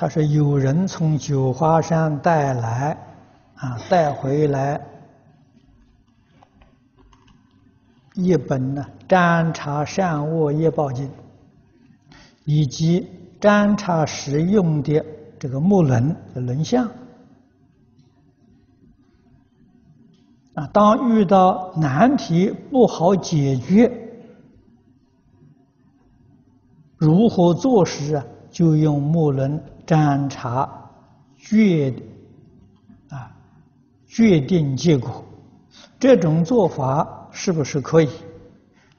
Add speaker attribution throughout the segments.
Speaker 1: 他说有人从九华山带来，啊，带回来一本呢《占察善恶业报经》，以及占察时用的这个木轮的轮相。啊，当遇到难题不好解决，如何做时啊？就用木轮占察决啊，决定结果。这种做法是不是可以？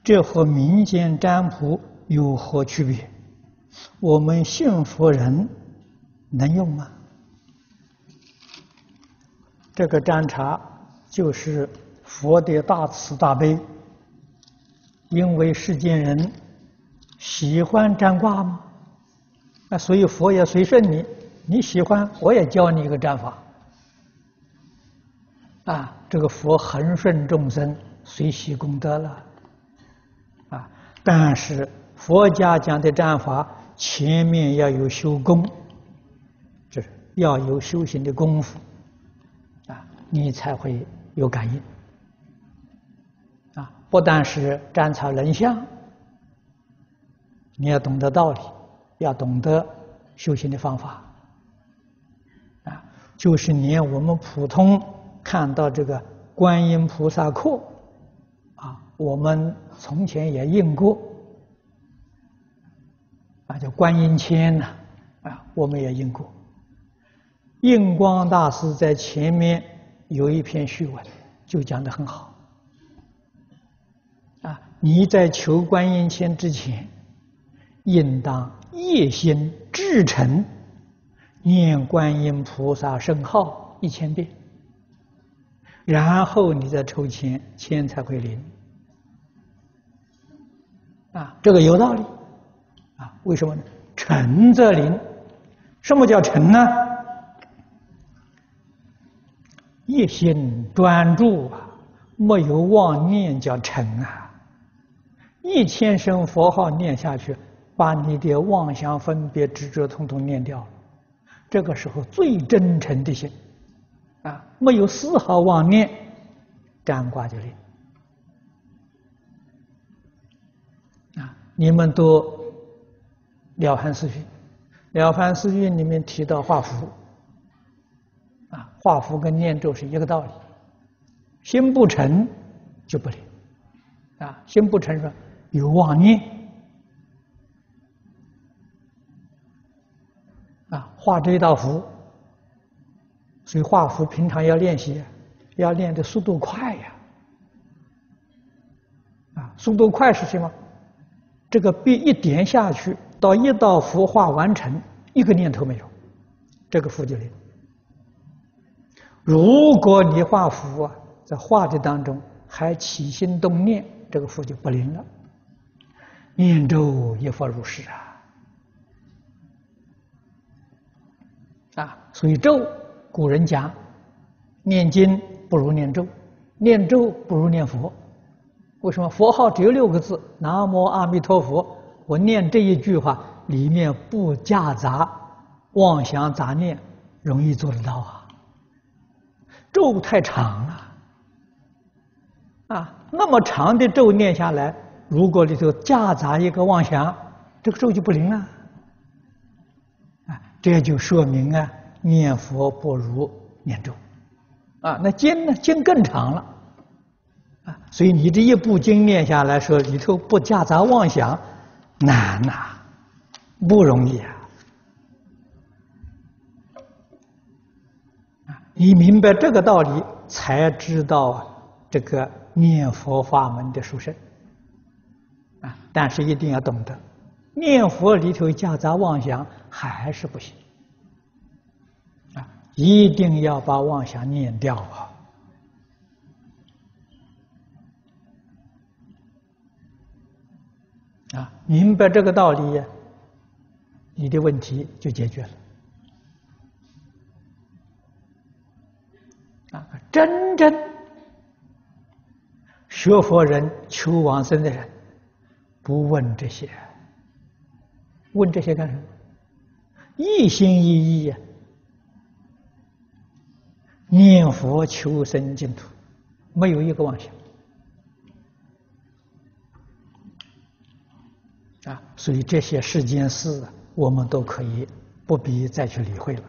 Speaker 1: 这和民间占卜有何区别？我们信佛人能用吗？这个占察。就是佛的大慈大悲，因为世间人喜欢占卦吗，那所以佛也随顺你，你喜欢我也教你一个战法，啊，这个佛恒顺众生，随喜功德了，啊，但是佛家讲的战法前面要有修功，就是要有修行的功夫，啊，你才会。有感应啊！不但是占察人相，你要懂得道理，要懂得修行的方法啊！就是连我们普通看到这个观音菩萨课啊，我们从前也印过啊，叫观音签呐啊，我们也印过。印光大师在前面。有一篇序文，就讲得很好。啊，你在求观音签之前，应当夜心至诚念观音菩萨圣号一千遍，然后你再抽签，签才会灵。啊，这个有道理。啊，为什么呢？诚则灵。什么叫诚呢？一心专注啊，没有妄念叫诚啊。一千声佛号念下去，把你的妄想、分别、执着统统念掉了。这个时候最真诚的心啊，没有丝毫妄念，占卦就灵啊。你们读《了凡四训》，《了凡四训》里面提到画符。啊，画符跟念咒是一个道理，心不诚就不灵。啊，心不诚说有妄念。画这一道符，所以画符平常要练习，要练的速度快呀。啊，速度快是什么？这个笔一点下去，到一道符画完成，一个念头没有，这个符就灵。如果你画符啊，在画的当中还起心动念，这个符就不灵了。念咒亦复如是啊！啊，所以咒，古人讲，念经不如念咒，念咒不如念佛。为什么？佛号只有六个字：南无阿弥陀佛。我念这一句话，里面不夹杂妄想杂念，容易做得到啊。咒太长了，啊，那么长的咒念下来，如果里头夹杂一个妄想，这个咒就不灵了，这就说明啊，念佛不如念咒，啊，那经呢，经更长了，啊，所以你这一部经念下来说里头不夹杂妄想，难呐，不容易啊。你明白这个道理，才知道这个念佛法门的殊胜啊！但是一定要懂得，念佛里头夹杂妄想还是不行啊！一定要把妄想念掉啊！啊，明白这个道理，你的问题就解决了。啊，真正学佛人、求往生的人，不问这些，问这些干什么？一心一意啊，念佛求生净土，没有一个妄想啊！所以这些世间事啊，我们都可以不必再去理会了。